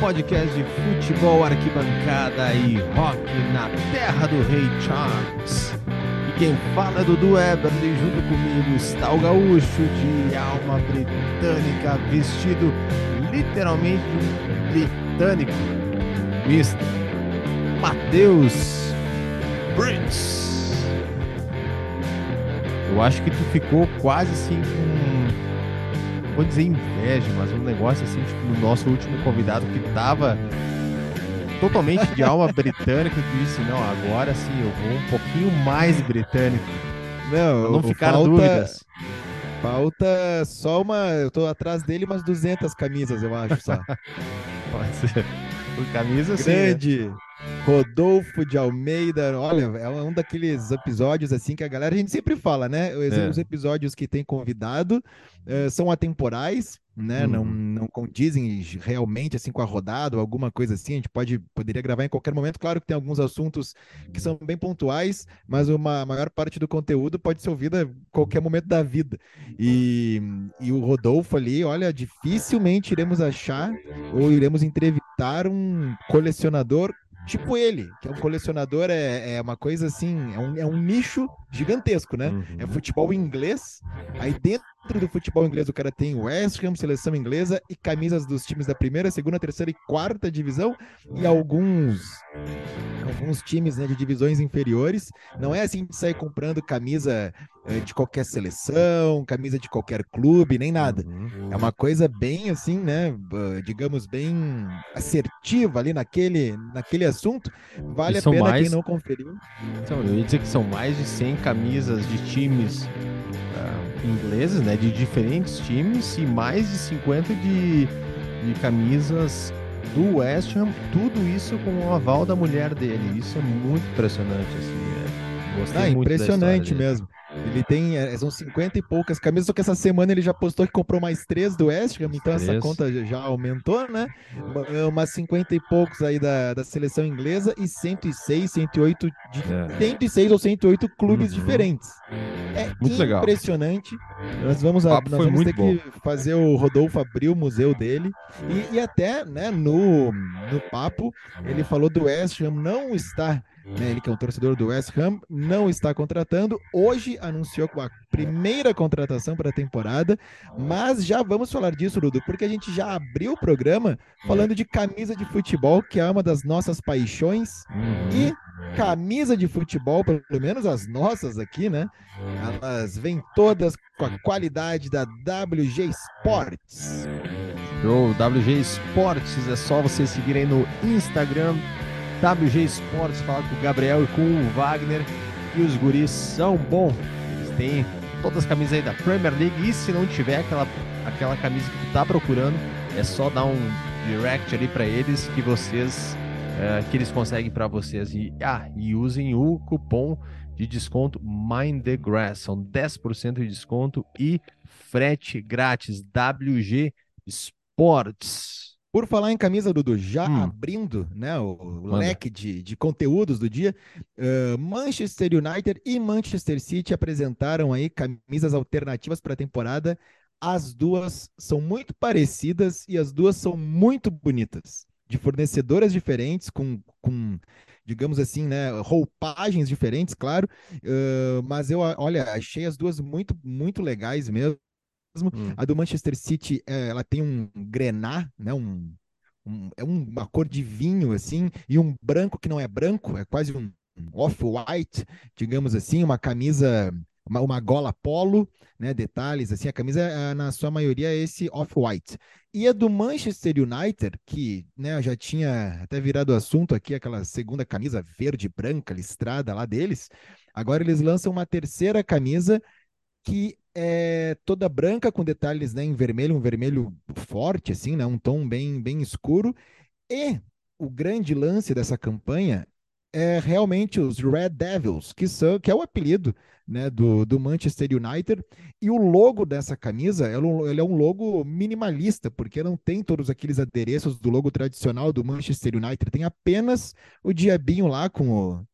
podcast de futebol, arquibancada e rock na terra do Rei Charles. E quem fala é Dudu Eberly, junto comigo está o gaúcho de alma britânica, vestido literalmente de britânico, Mr. Matheus Brits. Eu acho que tu ficou quase assim com. Vou dizer inveja, mas um negócio assim, tipo, no nosso último convidado que tava totalmente de alma britânica, tu disse, não, agora sim, eu vou um pouquinho mais britânico. Não, não ficar falta, dúvidas. Falta só uma. Eu tô atrás dele umas 200 camisas, eu acho só. Pode ser. Por camisa, sim. né? Rodolfo de Almeida. Olha, é um daqueles episódios assim que a galera, a gente sempre fala, né? Os, É. os episódios que tem convidado eh, são atemporais, né? Não, Uhum. não condizem realmente assim com a rodada ou alguma coisa assim. A gente pode, poderia gravar em qualquer momento. Claro que tem alguns assuntos que são bem pontuais, mas uma a maior parte do conteúdo pode ser ouvida em qualquer momento da vida. E, e o Rodolfo ali, olha, dificilmente iremos achar ou iremos entrevistar um colecionador tipo ele, que é um colecionador, é, é uma coisa assim, é um, é um nicho gigantesco, né? Uhum. É futebol inglês, aí dentro do futebol inglês o cara tem West Ham, seleção inglesa e camisas dos times da primeira, segunda, terceira e quarta divisão e alguns alguns times né, de divisões inferiores. Não é assim de sair comprando camisa eh, de qualquer seleção, camisa de qualquer clube, nem nada. Uhum. É uma coisa bem assim, né? uh, Digamos, bem assertiva ali naquele, naquele assunto. Vale a pena mais- quem não conferiu. Então, eu ia dizer que são mais de 100 camisas de times ah, ingleses, né? De diferentes times, e mais de 50 de, de camisas do West Ham, tudo isso com o aval da mulher dele. Isso é muito impressionante, assim. né? Gostei Ah, muito impressionante história dele. Ele tem, eh, são 50 e poucas camisas, só que essa semana ele já postou que comprou mais três do West Ham, então essa conta já- aumentou, né? É Umas 50 e poucos aí da, da seleção inglesa e 106, 108, de, É. 106 ou 108 clubes Uhum. diferentes. É Muito legal. impressionante. Nós vamos, nós vamos ter que fazer o Rodolfo abrir o museu dele. E, e até né, no, no papo, ele falou do West Ham não está, né, ele que é um torcedor do West Ham, não está contratando. Hoje anunciou a primeira contratação para a temporada, mas já vamos falar disso, Dudu, porque a gente já abriu o programa falando de camisa de futebol, que é uma das nossas paixões. Uhum. E camisa de futebol, pelo menos as nossas aqui, né? Elas vêm todas com a qualidade da WG Sports. Show, WG Esportes, é só você seguir aí no Instagram, WG Esportes, falar com o Gabriel e com o Wagner. E os guris são bons. Eles têm todas as camisas aí da Premier League. E se não tiver aquela, aquela camisa que tu tá procurando, é só dar um direct ali para eles que vocês. é, que eles conseguem para vocês. E, ah, e usem o cupom de desconto Mind the Grass. São 10% de desconto e frete grátis. WG Sports. Por falar em camisa, Dudu, já Hum. abrindo né, o, leque de, de conteúdos do dia, eh, Manchester United e Manchester City apresentaram aí camisas alternativas para a temporada. As duas são muito parecidas e as duas são muito bonitas, de fornecedoras diferentes, com, com digamos assim, né, roupagens diferentes, claro. eh, mas eu, olha, achei as duas muito, muito legais mesmo. Hum. A do Manchester City, eh, ela tem um grená, né? Um, um- é um- uma cor de vinho, assim, e um branco que não é branco, é quase um off-white, digamos assim, uma camisa, uma, uma gola polo, né? Detalhes, assim, a camisa, eh, na sua maioria, é esse off-white. E a do Manchester United, que né, já tinha até virado assunto aqui, aquela segunda camisa verde branca listrada lá deles, agora eles lançam uma terceira camisa que é toda branca com detalhes né, em vermelho, um vermelho forte, assim, né, um tom bem, bem escuro. E o grande lance dessa campanha é realmente os Red Devils, que são, que é o apelido né, do, do Manchester United. E o logo dessa camisa, ela é ele é um logo minimalista, porque não tem todos aqueles adereços do logo tradicional do Manchester United. Tem apenas o diabinho lá com o,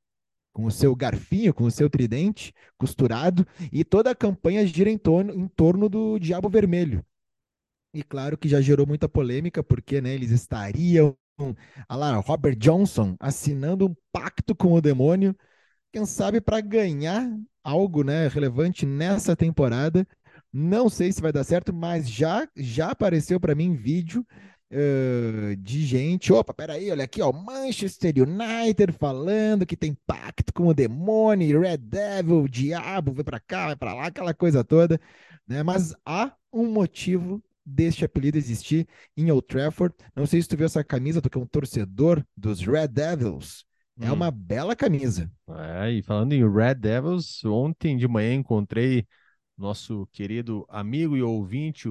com o seu garfinho, com o seu tridente costurado, e toda a campanha gira em torno, em torno do Diabo Vermelho. E claro que já gerou muita polêmica, porque né, eles estariam, a lá, Robert Johnson assinando um pacto com o demônio, quem sabe para ganhar algo né, relevante nessa temporada. Não sei se vai dar certo, mas já já apareceu para mim vídeo uh, de gente. Opa, peraí, olha aqui, ó, Manchester United falando que tem pacto com o demônio, Red Devil, o diabo, vai para cá, vai para lá, aquela coisa toda. Né? Mas há um motivo deste apelido existir em Old Trafford. Não sei se tu viu essa camisa, tu que é um torcedor dos Red Devils. É hum. uma bela camisa. É, e falando em Red Devils, ontem de manhã encontrei nosso querido amigo e ouvinte,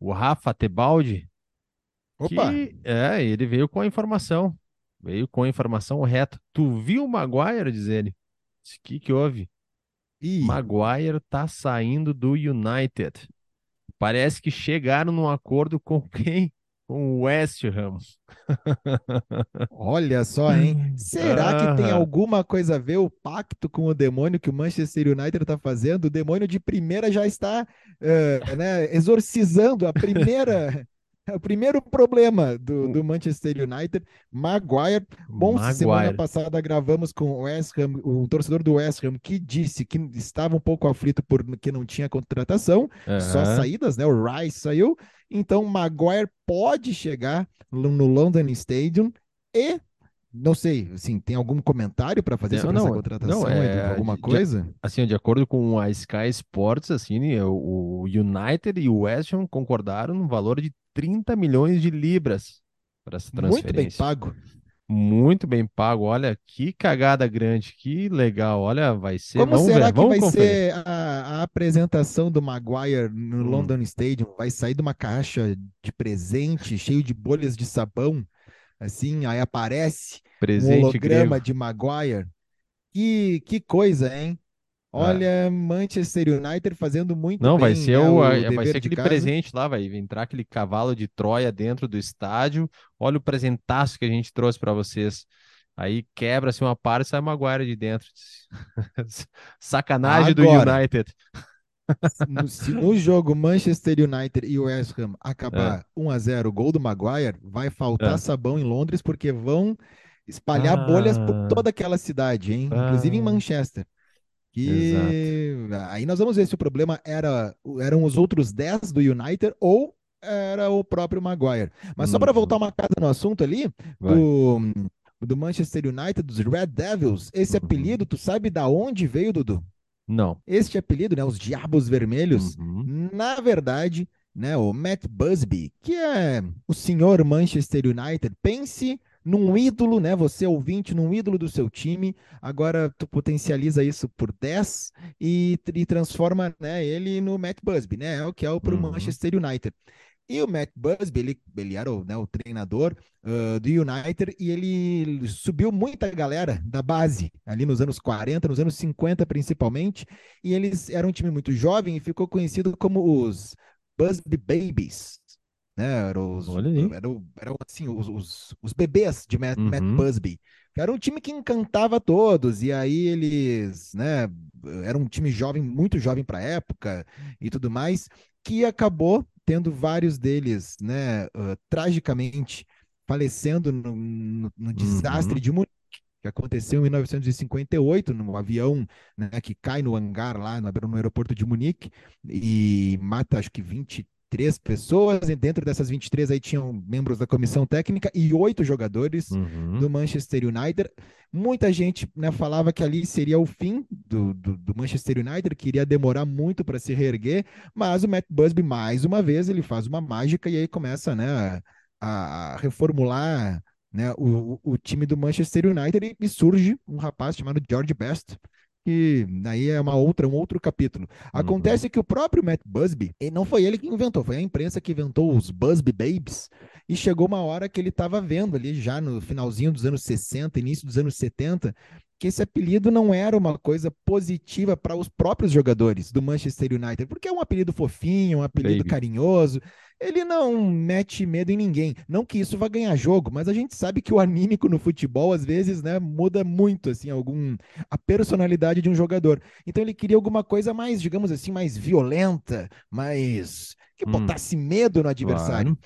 o Rafa Tebaldi. Opa! Que, é, ele veio com a informação. Veio com a informação reta. Tu viu o Maguire, diz ele? O que, que houve? Ih. Maguire tá saindo do United. Parece que chegaram num acordo com quem? Com o West Ham. Olha só, hein? Será que tem alguma coisa a ver o pacto com o demônio que o Manchester United está fazendo? O demônio de primeira já está uh, né, exorcizando a primeira o primeiro problema do, do Manchester United, Maguire. Bom, Maguire. semana passada gravamos com o West Ham, o torcedor do West Ham, que disse que estava um pouco aflito porque não tinha contratação, uhum. só saídas, né? O Rice saiu. Então, Maguire pode chegar no London Stadium e não sei, assim, tem algum comentário para fazer sobre não, essa contratação? Não, é, alguma coisa? De, assim, de acordo com a Sky Sports, assim, o, o United e o West Ham concordaram no valor de 30 milhões de libras para essa transferência. Muito bem pago. Muito bem pago. Olha que cagada grande, que legal. Olha, vai ser. Como Vamos será ver, que vai conferir. ser a, a, apresentação do Maguire no hum. London Stadium? Vai sair de uma caixa de presente cheio de bolhas de sabão assim, aí aparece Presente um holograma grego. de Maguire. Que, que coisa, hein? Olha, é. Manchester United fazendo muito Não, bem, vai ser, né, o, o vai ser aquele casa. presente lá, vai entrar aquele cavalo de Troia dentro do estádio. Olha o presentaço que a gente trouxe para vocês. Aí quebra-se uma parte e sai Maguire de dentro. Sacanagem Agora, do United. Se no jogo Manchester United e West Ham acabar é. 1 a 0 gol do Maguire, vai faltar é. sabão em Londres porque vão espalhar ah. bolhas por toda aquela cidade, hein? Ah. Inclusive em ah. Manchester. Que Exato. aí nós vamos ver se o problema era eram os outros 10 do United ou era o próprio Maguire. Mas só para uhum. voltar uma casa no assunto ali do, do Manchester United, dos Red Devils, esse uhum. apelido, tu sabe da onde veio, Dudu? Não. Este apelido, né, os Diabos Vermelhos, uhum. na verdade, né, o Matt Busby, que é o senhor Manchester United, pense num ídolo, né, você ouvinte, num ídolo do seu time, agora tu potencializa isso por 10 e, e transforma, né, ele no Matt Busby, né, é o que é o pro uhum. Manchester United. E o Matt Busby, ele, ele era o, né, o treinador uh, do United e ele subiu muita galera da base, ali nos anos 40, nos anos 50 principalmente, e eles eram um time muito jovem e ficou conhecido como os Busby Babies. Né, eram, os, eram, eram assim, os, os, os, bebês de Matt, uhum. Matt Busby. Era um time que encantava todos, e aí eles, né, era um time jovem, muito jovem para a época e tudo mais, que acabou tendo vários deles, né, uh, tragicamente falecendo no, no, no desastre uhum. de Munique, que aconteceu em 1958, num avião né, que cai no hangar lá no, no aeroporto de Munique e mata acho que 20 23 pessoas, e dentro dessas 23 aí tinham membros da comissão técnica e oito jogadores uhum. do Manchester United. Muita gente né, falava que ali seria o fim do, do, do Manchester United, que iria demorar muito para se reerguer, mas o Matt Busby, mais uma vez, ele faz uma mágica e aí começa né, a, a reformular né, o, o, time do Manchester United e, e surge um rapaz chamado George Best, que aí é uma outra, um outro capítulo. Uhum. Acontece uhum. que o próprio Matt Busby, não foi ele que inventou, foi a imprensa que inventou os Busby Babes, e chegou uma hora que ele estava vendo ali já no finalzinho dos anos 60, início dos anos 70, que esse apelido não era uma coisa positiva para os próprios jogadores do Manchester United, porque é um apelido fofinho, um apelido Baby. carinhoso, ele não mete medo em ninguém. Não que isso vá ganhar jogo, mas a gente sabe que o anímico no futebol às vezes, né, muda muito assim algum a personalidade de um jogador. Então ele queria alguma coisa mais, digamos assim, mais violenta, mais que Hum. botasse medo no adversário. Claro.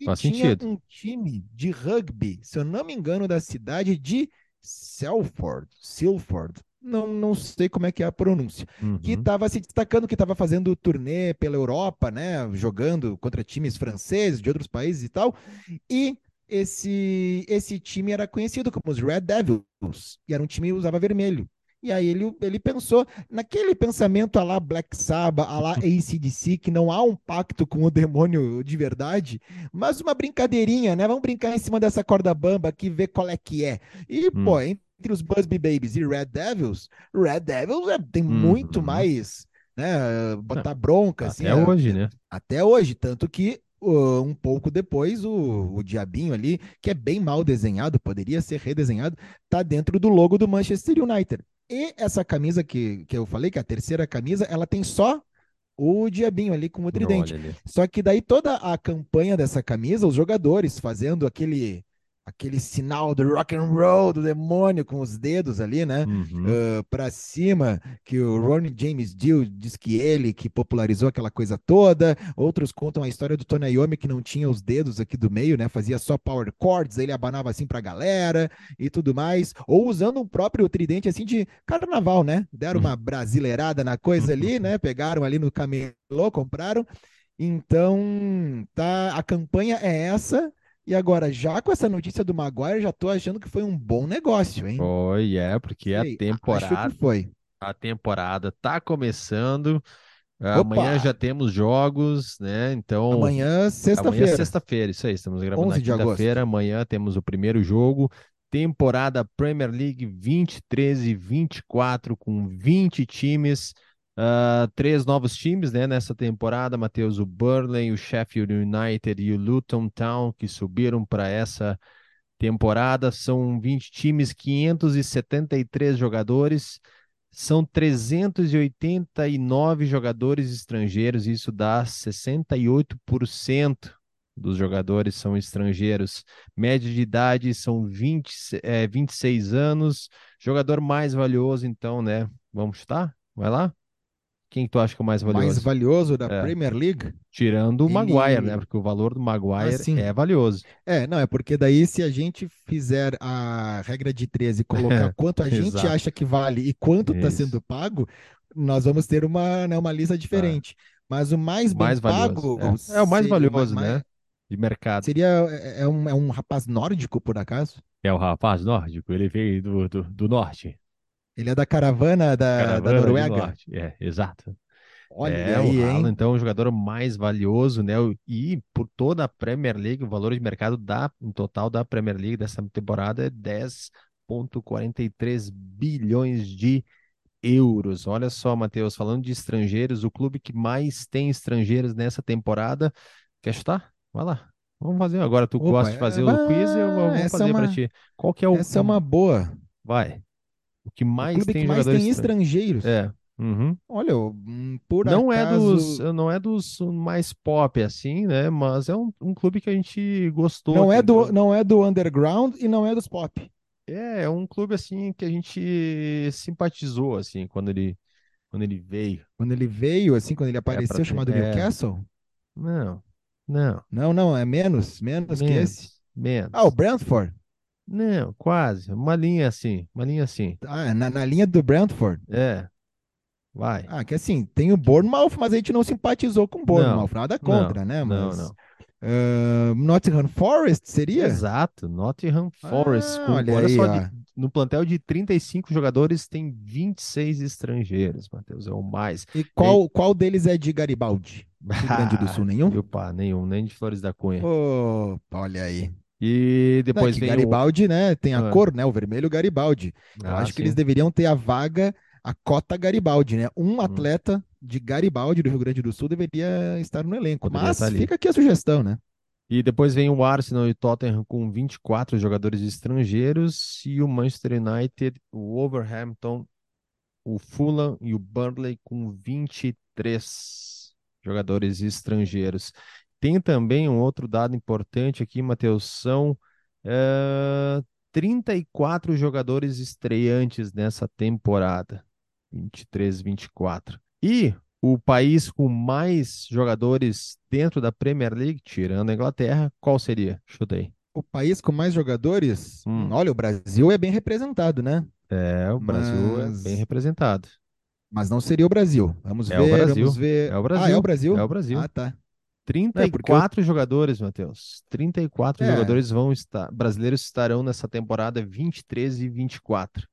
E Faz tinha sentido. um time de rugby, se eu não me engano, da cidade de Selford, Silford, não, não sei como é que é a pronúncia, que Uhum. estava se destacando, que estava fazendo turnê pela Europa, né, jogando contra times franceses de outros países e tal, e esse, esse time era conhecido como os Red Devils, e era um time que usava vermelho. E aí ele, ele pensou naquele pensamento a lá Black Sabbath, a lá AC/DC, que não há um pacto com o demônio de verdade, mas uma brincadeirinha, né? Vamos brincar em cima dessa corda bamba aqui, ver qual é que é. E, Hum. pô, entre os Busby Babies e Red Devils, Red Devils é- tem muito Uhum. mais, né? Botar bronca, assim. Até é- hoje, né? até hoje, tanto que um pouco depois o, o diabinho ali, que é bem mal desenhado, poderia ser redesenhado, tá dentro do logo do Manchester United. E essa camisa que, que eu falei, que é a terceira camisa, ela tem só o diabinho ali com o tridente. Só que daí toda a campanha dessa camisa, os jogadores fazendo aquele aquele sinal do rock and roll do demônio com os dedos ali, né? Uhum. uh, para cima, que o Ronnie James Dio diz que ele que popularizou aquela coisa toda. Outros contam a história do Tony Iommi que não tinha os dedos aqui do meio, né? Fazia só power chords, ele abanava assim pra galera e tudo mais, ou usando um próprio tridente assim de carnaval, né? Deram uma brasileirada na coisa ali, né? Pegaram ali no camelô, compraram. Então, tá, a campanha é essa. E agora, já com essa notícia do Maguire, já tô achando que foi um bom negócio, hein? Foi, é, porque a Sei, temporada, Acho que foi. a temporada tá começando. Amanhã Opa! já temos jogos, né? Então, Amanhã, Amanhã é sexta-feira. sexta-feira, isso aí, estamos gravando 11 na quinta-feira. Amanhã temos o primeiro jogo, temporada Premier League 23 e 24, com 20 times, ah, três novos times né, nessa temporada: Matheus, o Burnley, o Sheffield United e o Luton Town, que subiram para essa temporada. São 20 times, 573 jogadores. São 389 jogadores estrangeiros, isso dá 68% dos jogadores são estrangeiros. Média de idade são 20, é, 26 anos. Jogador mais valioso, então, né? Vamos chutar? Vai lá? Quem tu acha que é o mais valioso? Mais valioso da É. Premier League? Tirando o Ele- Maguire, né? Porque o valor do Maguire Ah, sim. é valioso. É, não, é porque daí se a gente fizer a regra de 13 e colocar quanto a gente acha que vale e quanto está sendo pago, nós vamos ter uma, né, uma lista diferente. Mas o mais mais pago valioso. É, É o mais valioso, mais- né? De mercado. Seria é, é um, é um rapaz nórdico, por acaso? É o rapaz nórdico, ele veio do, do, do norte. Ele é da caravana da, da Caravana de Noruega. É, exato. Olha é, aí, o Haaland, então, o jogador mais valioso, né? E por toda a Premier League, o valor de mercado da, no total da Premier League dessa temporada é 10,43 bilhões de euros. Olha só, Matheus, falando de estrangeiros, o clube que mais tem estrangeiros nessa temporada. Quer chutar? Vai lá. Vamos fazer agora. Tu Opa, gosta de fazer é, o quiz, eu vou, é fazer para uma- ti. Qual que é o. Essa é uma boa. Vai. O que O mais clube tem que mais tem estra- estrangeiros. É. Uhum. Olha, hum, por Não é acaso... dos, não é dos mais pop assim, né? Mas é um, um clube que a gente gostou. Não que é do, entrou- não é do underground e não é dos pop. É, é um clube assim que a gente simpatizou assim quando ele quando ele veio. Quando ele veio, assim, quando ele apareceu, ter- chamado é. Newcastle? Não, não, Não, não, é menos, menos que menos, esse. menos. Ah, o Brentford. Não, quase, uma linha assim, uma linha assim. Ah, na, na linha do Brentford. É, vai. Ah, que assim, tem o Bournemouth, mas a gente não simpatizou com o Bournemouth. Nada contra, né? Não, Mas, não. ah, Nottingham Forest seria? Exato, Nottingham Forest. Ah, com- olha olha aí, só, de- no plantel de 35 jogadores, tem 26 estrangeiros, Matheus, é o mais. E qual, qual deles é de Garibaldi? Rio Grande do Sul, nenhum? Opa, nenhum, nem de Flores da Cunha. Ô, olha aí. E Não, é depois que vem o... Garibaldi, né? Tem a Ah. cor, né? O vermelho Garibaldi. Eu Ah, acho que sim. eles deveriam ter a vaga, a cota Garibaldi, né? Um Hum. atleta de Garibaldi do Rio Grande do Sul deveria estar no elenco. Poderia Mas fica aqui a sugestão, né? E depois vem o Arsenal e o Tottenham com 24 jogadores estrangeiros e o Manchester United, o Wolverhampton, o Fulham e o Burnley com 23 jogadores estrangeiros. Tem também um outro dado importante aqui, Matheus, são eh, 34 jogadores estreantes nessa temporada, 23, 24. E o país com mais jogadores dentro da Premier League, tirando a Inglaterra, qual seria? Chutei. O país com mais jogadores? Hum. Olha, o Brasil é bem representado, né? É, o Brasil Mas- é bem representado. Mas não seria o Brasil. Vamos É o ver, Brasil. vamos ver. É o Ah, Brasil. é o Brasil? É o Brasil. Ah, tá. 34 jogadores, Matheus. 34 É. jogadores vão estar, brasileiros estarão nessa temporada 23 e 24.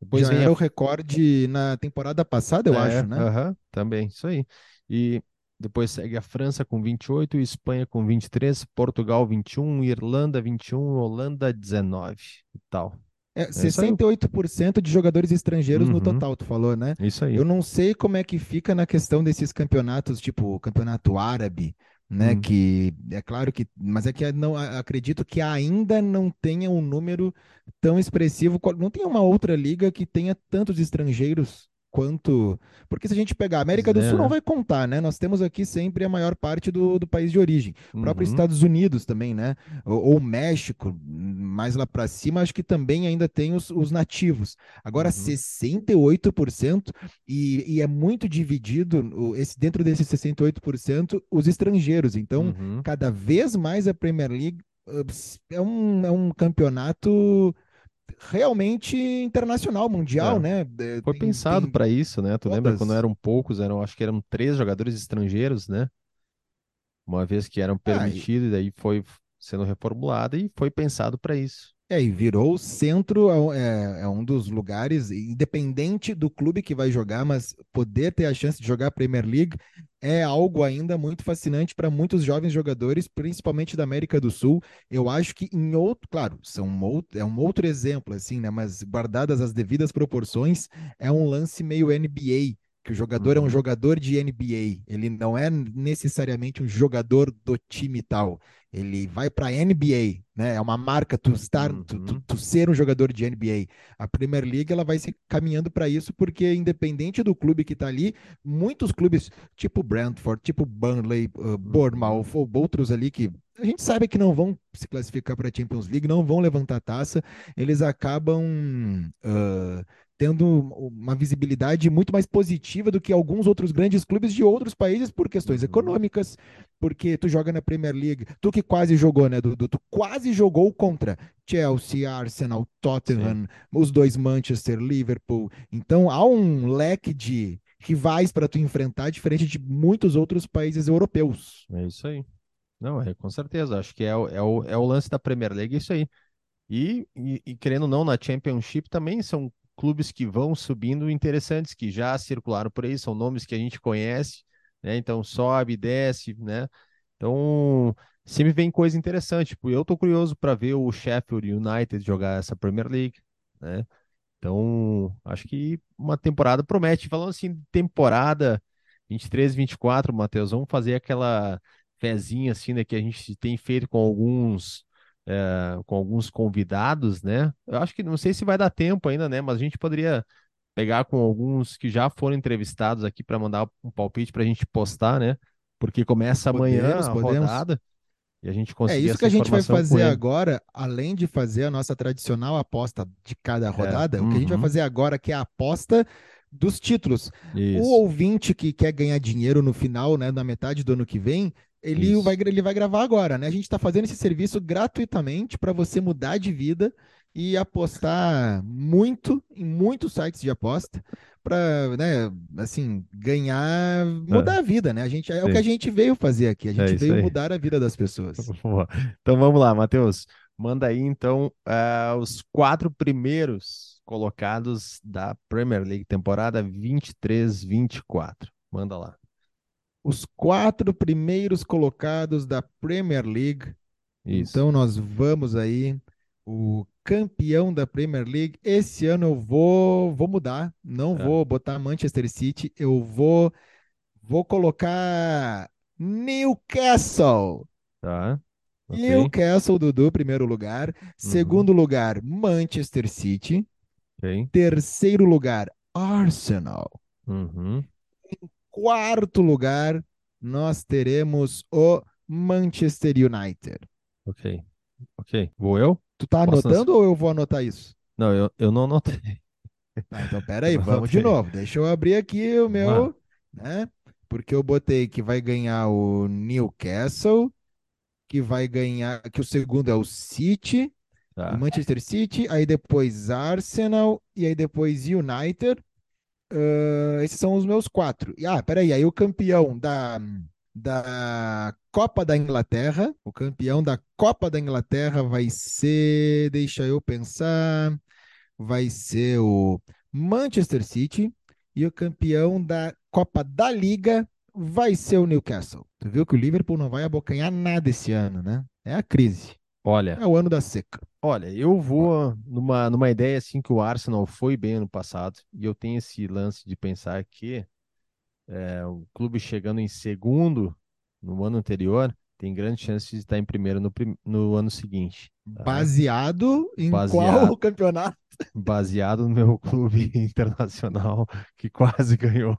Depois Já vem era a o recorde na temporada passada, eu É, acho, né? aham, também, isso aí. E depois segue a França com 28, Espanha com 23, Portugal 21, Irlanda 21, Holanda 19 e tal. É, isso aí. 68% de jogadores estrangeiros no Uhum. total, tu falou, né? Isso aí. Eu não sei como é que fica na questão desses campeonatos, tipo o campeonato árabe, né? Hum. Que é claro que, mas é que não a- acredito que ainda não tenha um número tão expressivo. Não tem uma outra liga que tenha tantos estrangeiros quanto. Porque se a gente pegar a América do é, Sul, não vai contar, né? Nós temos aqui sempre a maior parte do, do país de origem. O próprio Uhum. Estados Unidos também, né? Ou, ou México, mais lá para cima, acho que também ainda tem os, os nativos. Agora, Uhum. 68%, e, e é muito dividido esse, dentro desses 68%, os estrangeiros. Então, Uhum. cada vez mais a Premier League uh, é um, é um campeonato realmente internacional, mundial, É. né? É, Foi tem- pensado tem- para isso, né? Tu lembra todas. quando eram poucos, eram, acho que eram três jogadores estrangeiros, né? Uma vez que eram Ah, permitidos, e daí foi sendo reformulado e foi pensado para isso. É, e virou o centro, é, um- é- é um dos lugares, independente do clube que vai jogar, mas poder ter a chance de jogar a Premier League é algo ainda muito fascinante para muitos jovens jogadores, principalmente da América do Sul. Eu acho que em outro, claro, são outro, é um outro exemplo, assim, né? Mas guardadas as devidas proporções, é um lance meio NBA. Que o jogador é um Uhum. jogador de NBA, ele não é necessariamente um jogador do time tal ele vai para a NBA, né? É uma marca tu estar, tu, tu- Uhum. tu ser um jogador de NBA. A Premier League ela vai se caminhando para isso porque independente do clube que está ali, muitos clubes tipo Brentford, tipo Burnley, uh, Bournemouth ou outros ali que a gente sabe que não vão se classificar para a Champions League, não vão levantar taça, eles acabam uh, tendo uma visibilidade muito mais positiva do que alguns outros grandes clubes de outros países por questões Uhum. econômicas, porque tu joga na Premier League, tu que quase jogou, né, Dudu? Tu quase jogou contra Chelsea, Arsenal, Tottenham, os dois Manchester, Liverpool. Então há um leque de rivais para tu enfrentar, diferente de muitos outros países europeus. É isso aí. Não, é com certeza. Acho que é, o- é, o, é o lance da Premier League, é isso aí. E, e, e querendo ou não, na Championship também são clubes que vão subindo interessantes, que já circularam por aí, são nomes que a gente conhece, né? Então sobe, desce, né? Então sempre vem coisa interessante. Tipo, eu tô curioso para ver o Sheffield United jogar essa Premier League, né? Então, acho que uma temporada promete. Falando assim, temporada 23, 24, Matheus, vamos fazer aquela fezinha assim, né, que a gente tem feito com alguns eh, com alguns convidados, né? Eu acho que não sei se vai dar tempo ainda, né? Mas a gente poderia pegar com alguns que já foram entrevistados aqui para mandar um palpite para a gente postar, né? Porque começa amanhã Podemos, a podemos. rodada e a gente É conseguir isso que a gente vai fazer agora, além de fazer a nossa tradicional aposta de cada rodada, o que a gente vai uhum. fazer agora que é a aposta dos títulos. O Isso. ouvinte que quer ganhar dinheiro no final, né, na metade do ano que vem, ele Isso. vai, ele vai gravar agora, né? A gente está fazendo esse serviço gratuitamente para você mudar de vida e apostar muito em muitos sites de aposta para, né, assim, ganhar, mudar a vida, né? A gente é o Sim. que a gente veio fazer aqui. A É gente isso veio aí. mudar a vida das pessoas. Então vamos lá, Matheus. Manda aí então ah, os quatro primeiros colocados da Premier League temporada 23-24. Manda lá. Os quatro primeiros colocados da Premier League Isso. Então nós vamos aí, o campeão da Premier League. Esse ano eu vou, vou mudar, não É. vou botar Manchester City, eu vou, vou colocar Newcastle. Tá. Ok. Newcastle, Dudu, primeiro lugar. Segundo lugar, Manchester City. Ok. Terceiro lugar, Arsenal. Uhum. Quarto lugar, nós teremos o Manchester United. Ok. Ok. Vou eu? Tu tá Posso anotando ou eu vou anotar isso? Não, eu, eu não anotei. Ah, então pera aí, Eu vamos de novo. Deixa eu abrir aqui o meu. né? Porque eu botei que vai ganhar o Newcastle, que vai ganhar, que o segundo é o City, Tá. o Manchester City, aí depois Arsenal e aí depois United. Ah, esses são os meus quatro. E, ah, peraí, aí o campeão da, da Copa da Inglaterra, o campeão da Copa da Inglaterra vai ser, deixa eu pensar, vai ser o Manchester City e o campeão da Copa da Liga vai ser o Newcastle. Tu viu que o Liverpool não vai abocanhar nada esse ano, né? É a crise. Olha, É o ano da seca. olha, eu vou numa, numa ideia assim que o Arsenal foi bem ano passado, e eu tenho esse lance de pensar que é, o clube chegando em segundo no ano anterior tem grande chance de estar em primeiro no, prim- no ano seguinte. tá? Baseado em Baseado. qual campeonato? Baseado no meu clube internacional que quase ganhou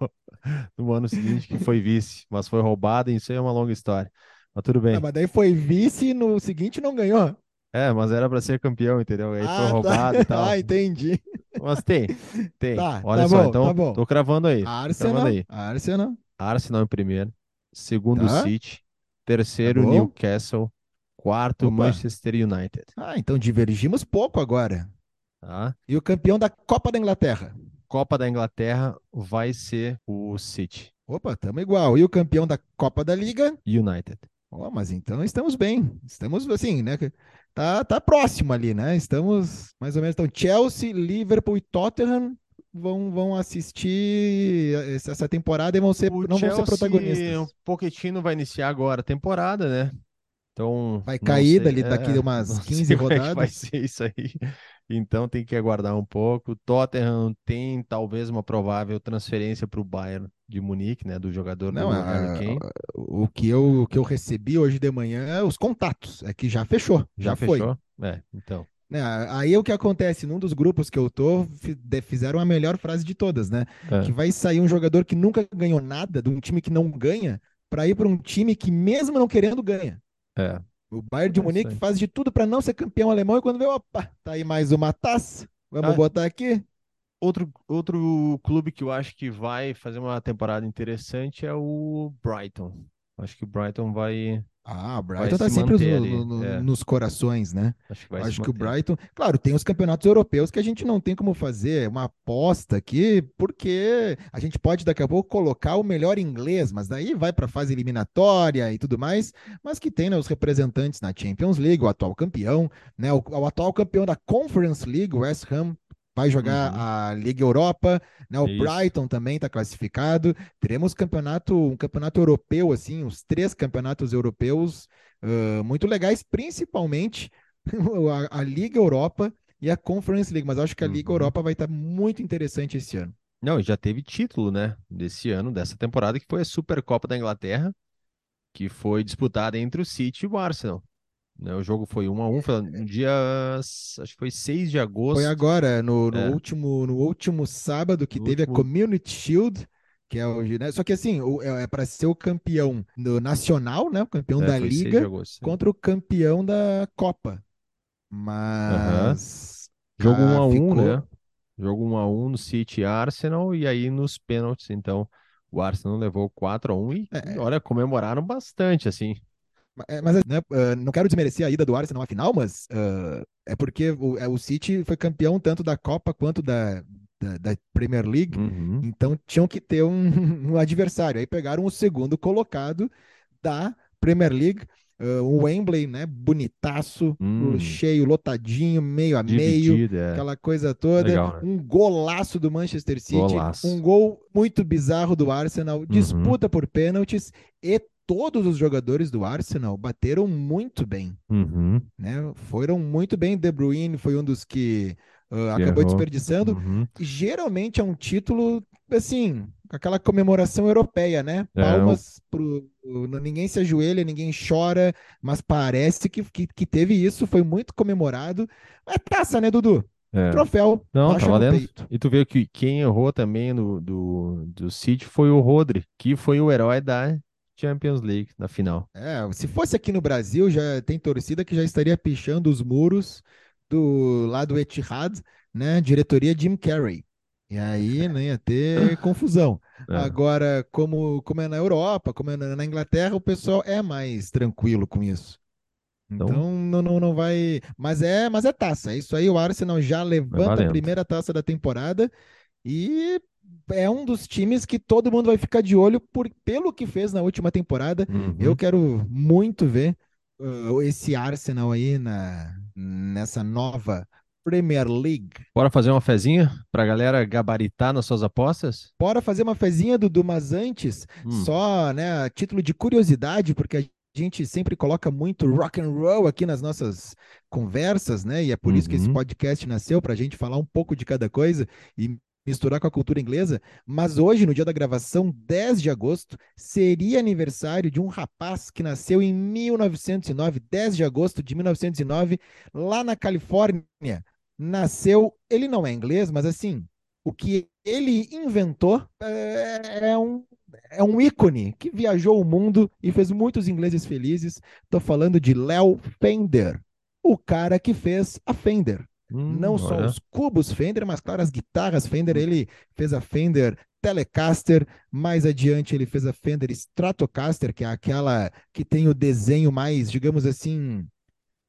no ano seguinte, que foi vice, mas foi roubado, e isso aí é uma longa história. Mas tudo bem. Ah, mas daí foi vice e no seguinte não ganhou. É, mas era para ser campeão, entendeu? Aí foi Ah, tá. roubado e tal. Ah, entendi. Mas tem, tem. Tá, Olha tá só, bom, então tá bom. tô cravando aí. tô cravando Arsenal, aí. Arsenal. Arsenal em primeiro, segundo Tá. City, terceiro Tá. Newcastle, quarto Opa. Manchester United, Ah, então divergimos pouco agora. tá? E o campeão da Copa da Inglaterra? Copa da Inglaterra vai ser o City Opa, tamo igual. E o campeão da Copa da Liga? United. Ó, mas então estamos bem. Estamos assim, né? Tá, tá próximo ali, né? Estamos mais ou menos. Então, Chelsea, Liverpool e Tottenham vão, vão assistir essa temporada e vão ser, O não vão ser Chelsea, o protagonistas. Pochettino vai iniciar agora a temporada, né? Então, Vai cair sei- dali daqui é, umas não 15 sei como é que vai rodadas. ser isso aí. Então tem que aguardar um pouco. Tottenham tem talvez uma provável transferência para o Bayern de Munique, né? Do jogador Não, do a-. O que eu, o que eu recebi hoje de manhã, os contatos, é que já fechou, já, Já foi. fechou? É, então. Né, Aí o que acontece, num dos grupos que eu tô, fizeram a melhor frase de todas, né? É. Que vai sair um jogador que nunca ganhou nada, de um time que não ganha, para ir para um time que mesmo não querendo ganha. É. O Bayern de É Munique faz de tudo para não ser campeão alemão e quando vê, opa, tá aí mais uma taça, vamos Ah. botar aqui. Outro, outro clube que eu acho que vai fazer uma temporada interessante é o Brighton. Acho que o Brighton vai. Ah, o Brighton tá se sempre manter no- no- é. nos corações, né? Acho que vai Acho que o. Brighton, claro, tem os campeonatos europeus que a gente não tem como fazer uma aposta aqui, porque a gente pode daqui a pouco colocar o melhor inglês, mas daí vai para a fase eliminatória e tudo mais, mas que tem né, os representantes na Champions League, o atual campeão, né, o, o atual campeão da Conference League, o West Ham vai jogar Uhum. a Liga Europa, né, o Isso. Brighton também está classificado. Teremos campeonato, um campeonato europeu assim, os três campeonatos europeus ah, muito legais, principalmente a, a Liga Europa e a Conference League, mas acho que a Liga Uhum. Europa vai estar muito interessante esse ano. Não, e já teve título, né? Desse ano, dessa temporada, que foi a Supercopa da Inglaterra, que foi disputada entre o City e o Arsenal. Né, o jogo foi 1 a 1 foi no dia, acho que foi 6 de agosto. Foi agora, no, no É. último, no último sábado, que No teve último- a Community Shield, que é o. Né? Só que assim, o- é, para ser o campeão do nacional, né? O campeão É, da foi 6 de Liga agosto, contra o campeão da Copa. Mas. Jogo ah, 1 a 1, ficou- né? Jogo 1 a 1 no City Arsenal e aí nos pênaltis, então o Arsenal levou 4 a 1 e É. olha, comemoraram bastante assim. É, Mas né, ah, não quero desmerecer a ida do Arsenal à final, mas ah, é porque o, é, o City foi campeão tanto da Copa quanto da, da, da Premier League, Uhum. então tinham que ter um, um adversário. Aí pegaram o segundo colocado da Premier League, ah, o Wembley, né? Bonitaço, Hum. cheio, lotadinho, meio a meio. Dividido, é. Aquela coisa toda, Legal, né? um golaço do Manchester City, Golaço. um gol muito bizarro do Arsenal, Uhum. disputa por pênaltis e todos os jogadores do Arsenal bateram muito bem, Uhum. né? Foram muito bem. De Bruyne foi um dos que Que acabou errou. desperdiçando. Uhum. Geralmente é um título assim, aquela comemoração europeia, né? É, Palmas pro no- ninguém se ajoelha, ninguém chora, mas parece que, que, que teve isso, foi muito comemorado. É taça, né, Dudu? É. Troféu. Não, tá valendo. E tu vê que quem errou também no, do, do City foi o Rodri, que foi o herói da Champions League na final. É, se fosse aqui no Brasil, já tem torcida que já estaria pichando os muros do lado do Etihad, né? Diretoria Jim Carrey. E aí, né, ia ter confusão. É. Agora, como, como é na Europa, como é na Inglaterra, o pessoal é mais tranquilo com isso. Então, então não, não, não vai. Mas é, mas é taça. É isso aí, o Arsenal já levanta a primeira taça da temporada e é um dos times que todo mundo vai ficar de olho por, pelo que fez na última temporada. Uhum. Eu quero muito ver uh, esse Arsenal aí na, nessa nova Premier League. Bora fazer uma fezinha pra galera gabaritar nas suas apostas? Bora fazer uma fezinha, Dudu, mas antes, hum. só, né, a título de curiosidade, porque a gente sempre coloca muito rock and roll aqui nas nossas conversas, né? E é por uhum. isso que esse uhum. podcast nasceu para a gente falar um pouco de cada coisa e misturar com a cultura inglesa. Mas hoje, no dia da gravação, 10 de agosto, seria aniversário de um rapaz que nasceu em 1909, 10 de agosto de 1909, lá na Califórnia. Nasceu, ele não é inglês, mas assim, o que ele inventou é, é um é um ícone que viajou o mundo e fez muitos ingleses felizes. Estou falando de Léo Fender, o cara que fez a Fender. Hum, Não só olha. os cubos Fender, mas claro, as guitarras Fender. Ele fez a Fender Telecaster, mais adiante ele fez a Fender Stratocaster, que é aquela que tem o desenho mais, digamos assim,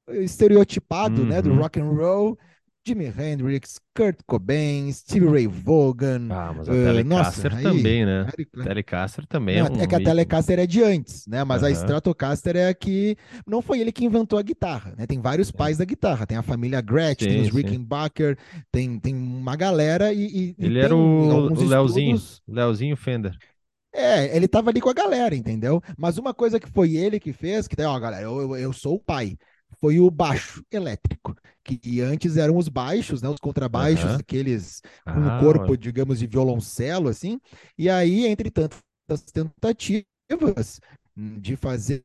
estereotipado, uhum. né, do uhum. rock and roll. Jimi Hendrix, Kurt Cobain, Stevie Ray Vaughan. Ah, mas a uh, Telecaster nossa, também, aí, né? Telecaster também não, é um... É que a Telecaster é de antes, né? Mas a Stratocaster é a que... Não foi ele que inventou a guitarra, né? Tem vários pais da guitarra. Tem a família Gretsch, tem os Rickenbacker, tem, tem uma galera e... e ele era o, o Leozinho, estudos... Leozinho Fender. É, ele tava ali com a galera, entendeu? Mas uma coisa que foi ele que fez, que daí, ó, galera, eu, eu, eu sou o pai foi o baixo elétrico, que antes eram os baixos, né, os contrabaixos, uhum. aqueles com ah, um corpo, ué. digamos, de violoncelo, assim. E aí, entre tantas tentativas de fazer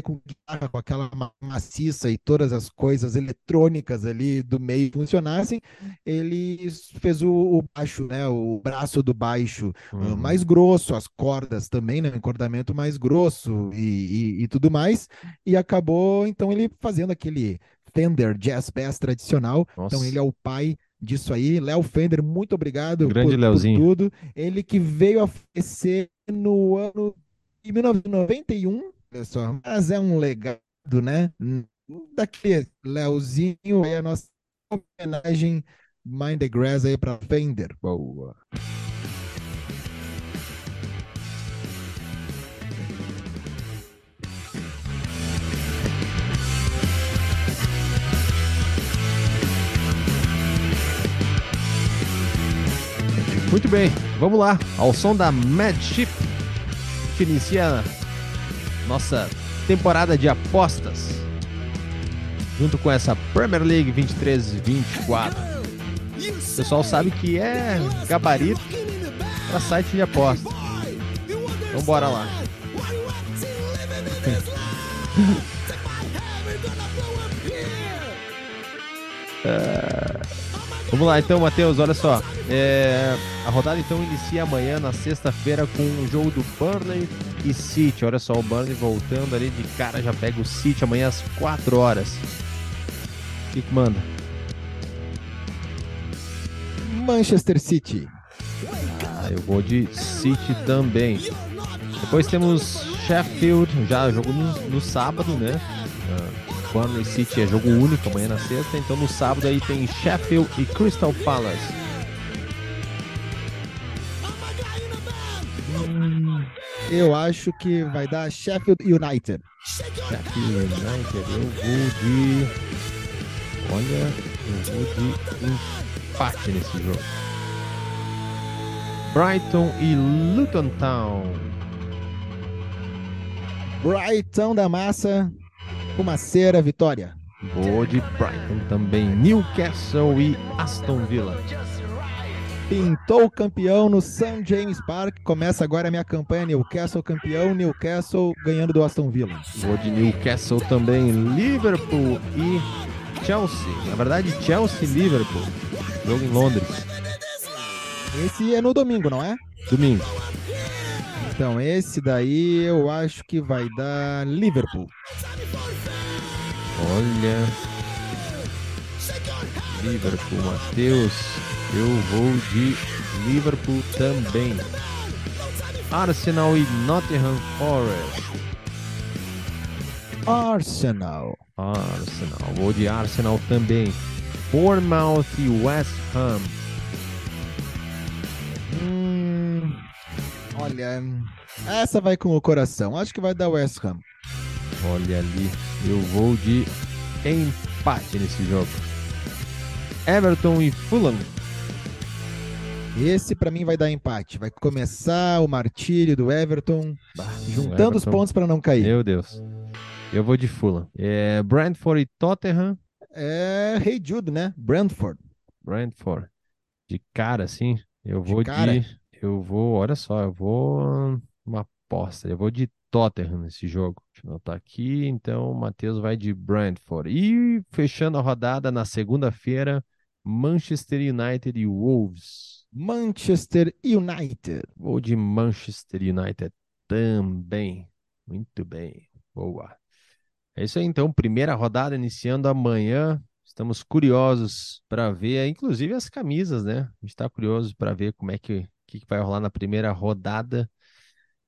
com guitarra, com aquela maciça e todas as coisas eletrônicas ali do meio funcionassem, ele fez o, o baixo, né, o braço do baixo uhum. uh, mais grosso, as cordas também, né, encordamento mais grosso e, e, e, tudo mais, e acabou então ele fazendo aquele Fender Jazz Bass tradicional, Nossa. então ele é o pai disso aí, Léo Fender, muito obrigado Grande por, por tudo, ele que veio a falecer no ano de 1991, pessoal. Mas é um legado, né? Daquele Leozinho é a nossa homenagem Mind the Grass aí para Fender. Boa. Muito bem, vamos lá, ao som da Mad Ship, que inicia nossa temporada de apostas, junto com essa Premier League 23 24. O pessoal sabe que é gabarito para site de aposta. Então bora lá. uh, vamos lá então, Matheus, olha só. É, a rodada então inicia amanhã, na sexta-feira, com o jogo do Burnley e City. Olha só, o Burnley voltando ali de cara, já pega o City amanhã às 4 horas. O que, que manda? Manchester City. Ah, eu vou de City também. Depois temos Sheffield, já jogo no, no sábado, né? Burnley City é jogo único amanhã na sexta, então no sábado aí tem Sheffield e Crystal Palace. Eu acho que vai dar Sheffield United. Sheffield United, eu vou de. Olha, eu vou de empate nesse jogo. Brighton e Luton Town. Brighton da massa, uma cera vitória. Vou de Brighton também. Newcastle e Aston Villa pintou campeão no St. James Park. Começa agora a minha campanha Newcastle campeão, Newcastle ganhando do Aston Villa. Vou de Newcastle também, Liverpool e Chelsea. Na verdade, Chelsea e Liverpool. Jogo em Londres. Esse é no domingo, não é? Domingo. Então, esse daí eu acho que vai dar Liverpool. Olha. Liverpool, Matheus. Eu vou de Liverpool também. Arsenal e Nottingham Forest. Arsenal. Arsenal. Vou de Arsenal também. Bournemouth e West Ham. Hum, olha, essa vai com o coração. Acho que vai dar West Ham. Olha ali, eu vou de empate nesse jogo. Everton e Fulham. Esse para mim vai dar empate. Vai começar o martírio do Everton, bah, juntando Everton. os pontos para não cair. Meu Deus. Eu vou de Fulham. É Brentford e Tottenham. É Rei hey Jude, né? Brentford. Brentford. De cara, assim, eu vou de, de, Eu vou, olha só, eu vou. Uma aposta. Eu vou de Tottenham nesse jogo. Deixa eu anotar aqui. Então, o Matheus vai de Brentford. E fechando a rodada na segunda-feira, Manchester United e Wolves. Manchester United. Vou de Manchester United também. Muito bem. Boa. É isso aí, então. Primeira rodada iniciando amanhã. Estamos curiosos para ver, inclusive as camisas, né? A gente está curioso para ver como é que, que vai rolar na primeira rodada.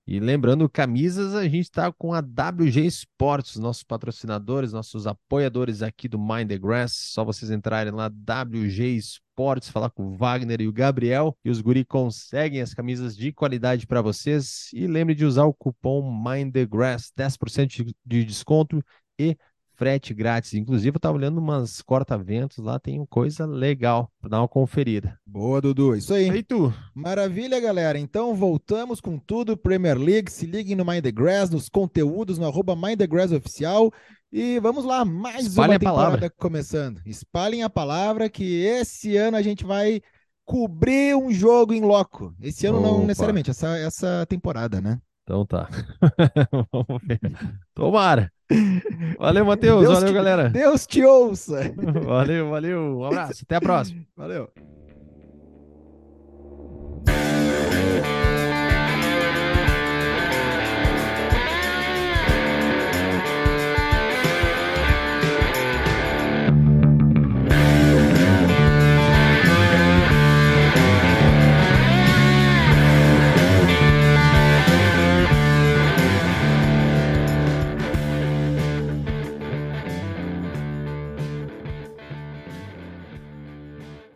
E lembrando, camisas, a gente está com a WG Sports, nossos patrocinadores, nossos apoiadores aqui do Mind the Grass. Só vocês entrarem lá, WG Sports, falar com o Wagner e o Gabriel, e os guri conseguem as camisas de qualidade para vocês. E lembre de usar o cupom Mind the Grass, 10% de desconto e frete grátis. Inclusive, eu estava olhando umas corta-ventos lá, tem coisa legal para dar uma conferida. Boa, Dudu. Isso aí. Feito. Maravilha, galera. Então, voltamos com tudo. Premier League, se liguem no Mind the Grass, nos conteúdos, no arroba Mind the Grass Oficial. E vamos lá, mais Espalhem uma temporada começando. Espalhem a palavra que esse ano a gente vai cobrir um jogo em loco. Esse ano Opa. não necessariamente, essa, essa temporada, né? Então tá. Vamos ver. Tomara. Valeu, Matheus. Valeu, te, galera. Deus te ouça. Valeu, valeu. Um abraço. Até a próxima. Valeu.